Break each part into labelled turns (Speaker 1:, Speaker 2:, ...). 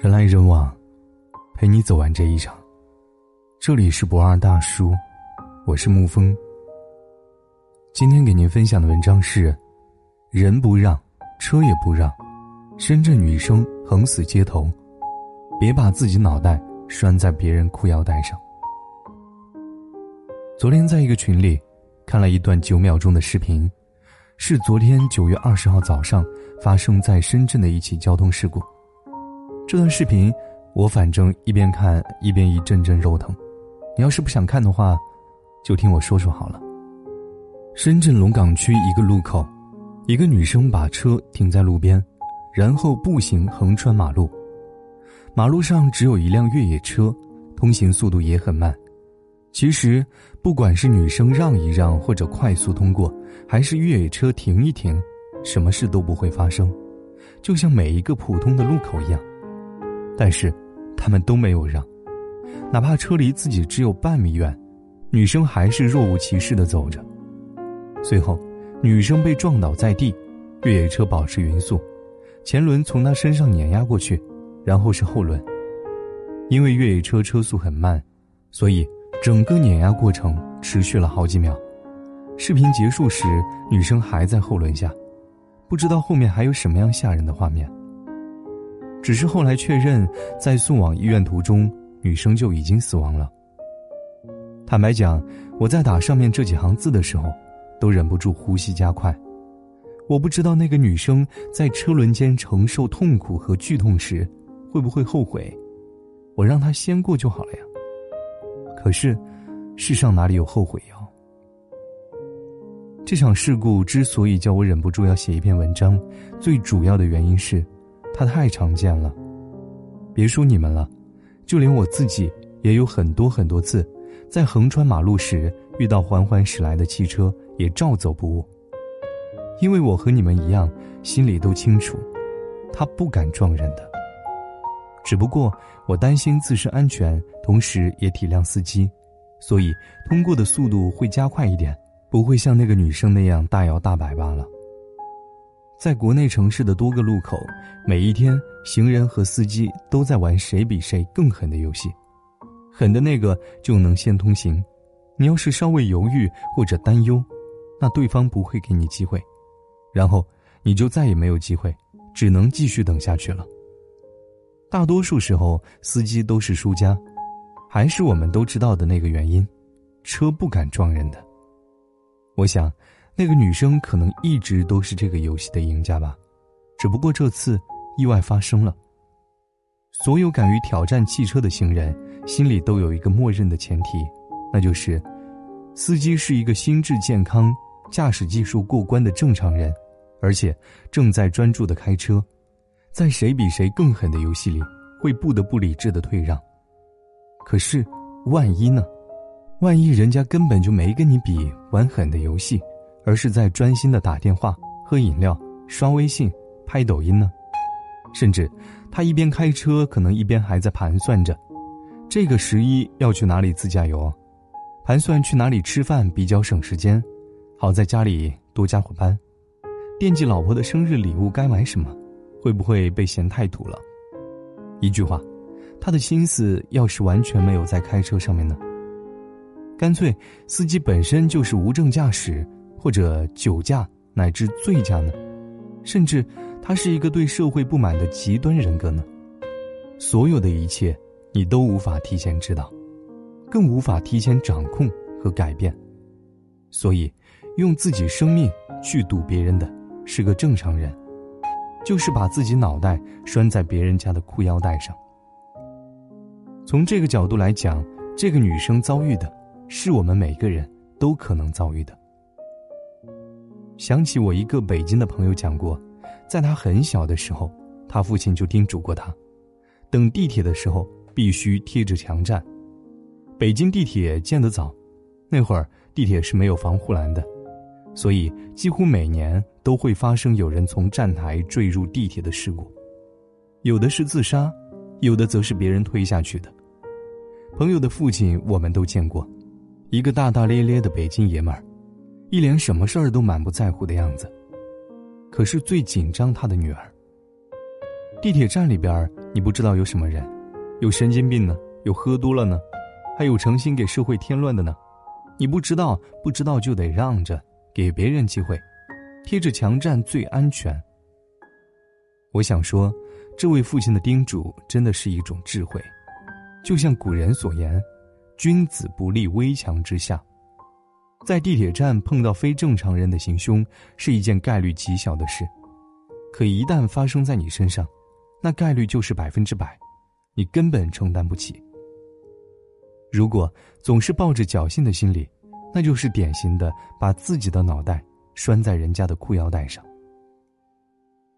Speaker 1: 人来人往，陪你走完这一场。这里是不二大叔，我是沐风。今天给您分享的文章是：人不让，车也不让。深圳女生横死街头，别把自己脑袋拴在别人裤腰带上。昨天在一个群里看了一段九秒钟的视频，是昨天九月二十号早上发生在深圳的一起交通事故。这段视频我反正一边看一边一阵阵肉疼。你要是不想看的话，就听我说说好了。深圳龙岗区一个路口，一个女生把车停在路边。然后步行横穿马路，马路上只有一辆越野车，通行速度也很慢。其实，不管是女生让一让或者快速通过，还是越野车停一停，什么事都不会发生，就像每一个普通的路口一样。但是，他们都没有让，哪怕车离自己只有半米远，女生还是若无其事地走着。随后，女生被撞倒在地，越野车保持匀速。前轮从她身上碾压过去，然后是后轮。因为越野车车速很慢，所以整个碾压过程持续了好几秒。视频结束时，女生还在后轮下，不知道后面还有什么样吓人的画面。只是后来确认，在送往医院途中，女生就已经死亡了。坦白讲，我在打上面这几行字的时候，都忍不住呼吸加快。我不知道那个女生在车轮间承受痛苦和剧痛时，会不会后悔？我让她先过就好了呀。可是，世上哪里有后悔药？这场事故之所以叫我忍不住要写一篇文章，最主要的原因是，它太常见了。别说你们了，就连我自己也有很多很多次，在横穿马路时遇到缓缓驶来的汽车，也照走不误。因为我和你们一样，心里都清楚，他不敢撞人的。只不过我担心自身安全，同时也体谅司机，所以通过的速度会加快一点，不会像那个女生那样大摇大摆罢了。在国内城市的多个路口，每一天行人和司机都在玩谁比谁更狠的游戏，狠的那个就能先通行，你要是稍微犹豫或者担忧，那对方不会给你机会。然后你就再也没有机会，只能继续等下去了。大多数时候，司机都是输家，还是我们都知道的那个原因：车不敢撞人的。我想，那个女生可能一直都是这个游戏的赢家吧，只不过这次意外发生了。所有敢于挑战汽车的行人，心里都有一个默认的前提，那就是，司机是一个心智健康。驾驶技术过关的正常人，而且正在专注的开车，在谁比谁更狠的游戏里，会不得不理智的退让。可是，万一呢？万一人家根本就没跟你比玩狠的游戏，而是在专心的打电话、喝饮料、刷微信、拍抖音呢？甚至，他一边开车，可能一边还在盘算着，这个十一要去哪里自驾游，盘算去哪里吃饭比较省时间。好在家里多加伙伴，惦记老婆的生日礼物该买什么，会不会被嫌太土了？一句话，他的心思要是完全没有在开车上面呢？干脆司机本身就是无证驾驶，或者酒驾乃至醉驾呢？甚至他是一个对社会不满的极端人格呢？所有的一切，你都无法提前知道，更无法提前掌控和改变，所以。用自己生命去赌别人的，是个正常人，就是把自己脑袋拴在别人家的裤腰带上。从这个角度来讲，这个女生遭遇的，是我们每个人都可能遭遇的。想起我一个北京的朋友讲过，在他很小的时候，他父亲就叮嘱过他，等地铁的时候必须贴着墙站。北京地铁建得早，那会儿地铁是没有防护栏的。所以，几乎每年都会发生有人从站台坠入地铁的事故，有的是自杀，有的则是别人推下去的。朋友的父亲我们都见过，一个大大咧咧的北京爷们儿，一脸什么事儿都满不在乎的样子。可是最紧张他的女儿。地铁站里边，你不知道有什么人，有神经病呢，有喝多了呢，还有诚心给社会添乱的呢。你不知道，不知道就得让着，给别人机会，贴着墙站最安全。我想说，这位父亲的叮嘱真的是一种智慧，就像古人所言：“君子不立危墙之下。”在地铁站碰到非正常人的行凶是一件概率极小的事，可一旦发生在你身上，那概率就是百分之百，你根本承担不起。如果总是抱着侥幸的心理，那就是典型的把自己的脑袋拴在人家的裤腰带上。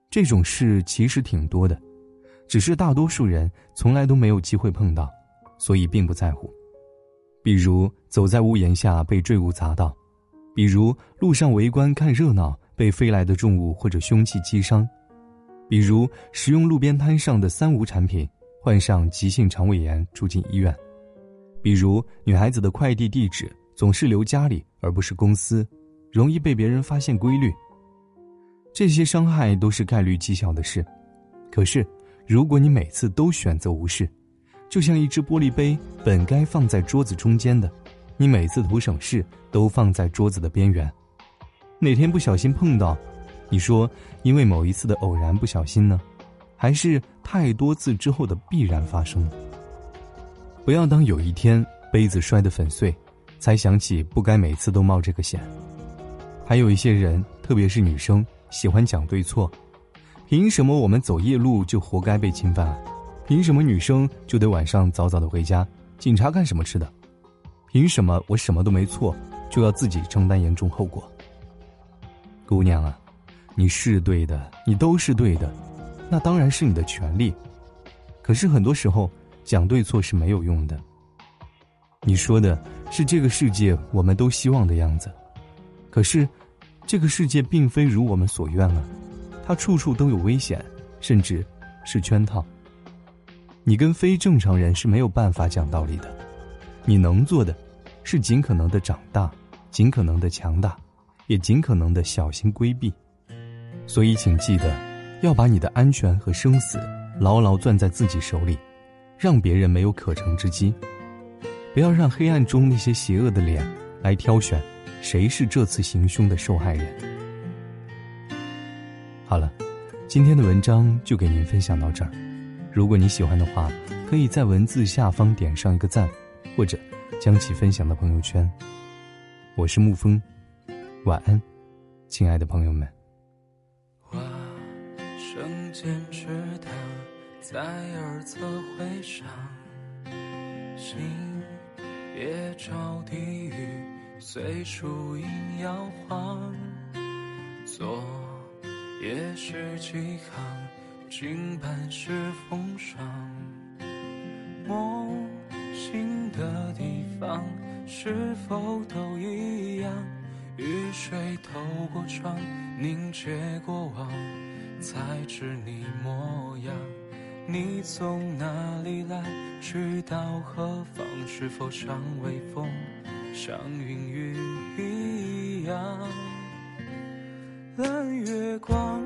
Speaker 1: 这种事其实挺多的，只是大多数人从来都没有机会碰到，所以并不在乎。比如走在屋檐下被坠物砸到，比如路上围观看热闹被飞来的重物或者凶器击伤，比如食用路边摊上的三无产品患上急性肠胃炎住进医院，比如女孩子的快递地址总是留家里而不是公司，容易被别人发现规律。这些伤害都是概率极小的事，可是如果你每次都选择无视。就像一只玻璃杯，本该放在桌子中间的，你每次图省事都放在桌子的边缘。哪天不小心碰到，你说因为某一次的偶然不小心呢，还是太多次之后的必然发生？不要当有一天杯子摔得粉碎，才想起不该每次都冒这个险。还有一些人，特别是女生，喜欢讲对错，凭什么我们走夜路就活该被侵犯？凭什么女生就得晚上早早的回家？警察干什么吃的？凭什么我什么都没错，就要自己承担严重后果？姑娘啊，你是对的，你都是对的，那当然是你的权利。可是很多时候讲对错是没有用的。你说的是这个世界我们都希望的样子，可是这个世界并非如我们所愿啊，它处处都有危险，甚至是圈套。你跟非正常人是没有办法讲道理的，你能做的，是尽可能的长大，尽可能的强大，也尽可能的小心规避。所以，请记得，要把你的安全和生死牢牢攥在自己手里，让别人没有可乘之机。不要让黑暗中那些邪恶的脸来挑选，谁是这次行凶的受害人。好了，今天的文章就给您分享到这儿。如果你喜欢的话，可以在文字下方点上一个赞，或者将其分享到朋友圈。我是沐风，晚安，亲爱的朋友们。
Speaker 2: 花生坚持的在耳侧回响，心也照地狱随树影摇晃，昨夜是几行。经半是风霜，梦醒的地方是否都一样？雨水透过窗凝结过往，才知你模样。你从哪里来？去到何方？是否像微风，像云雨一样？蓝月光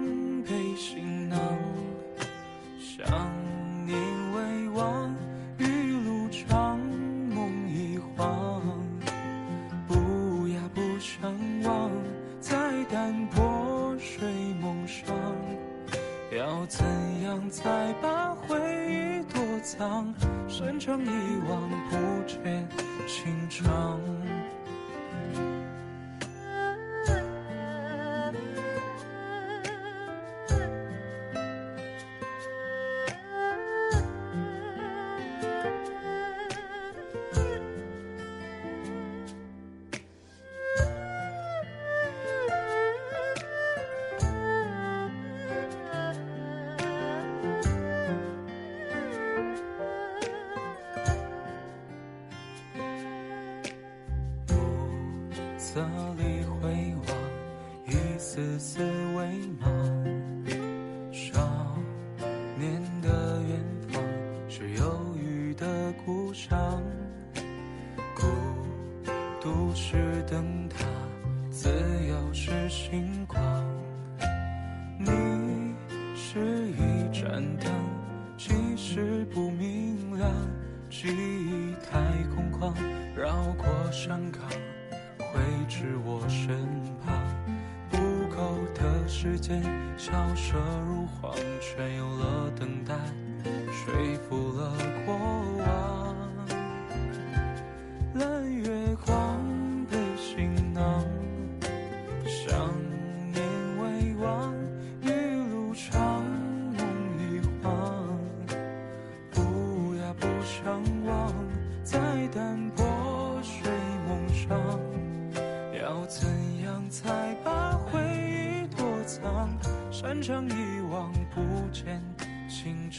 Speaker 2: 要怎样才把回忆躲藏？深长一往不见情长。丝丝微芒少年的远方是忧郁的故乡孤独是灯塔自由是星光你是一盏灯其实不明亮记忆太空旷绕过山岗挥之我身的时间消失如黄泉有了等待说服了过往。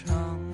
Speaker 2: tongue.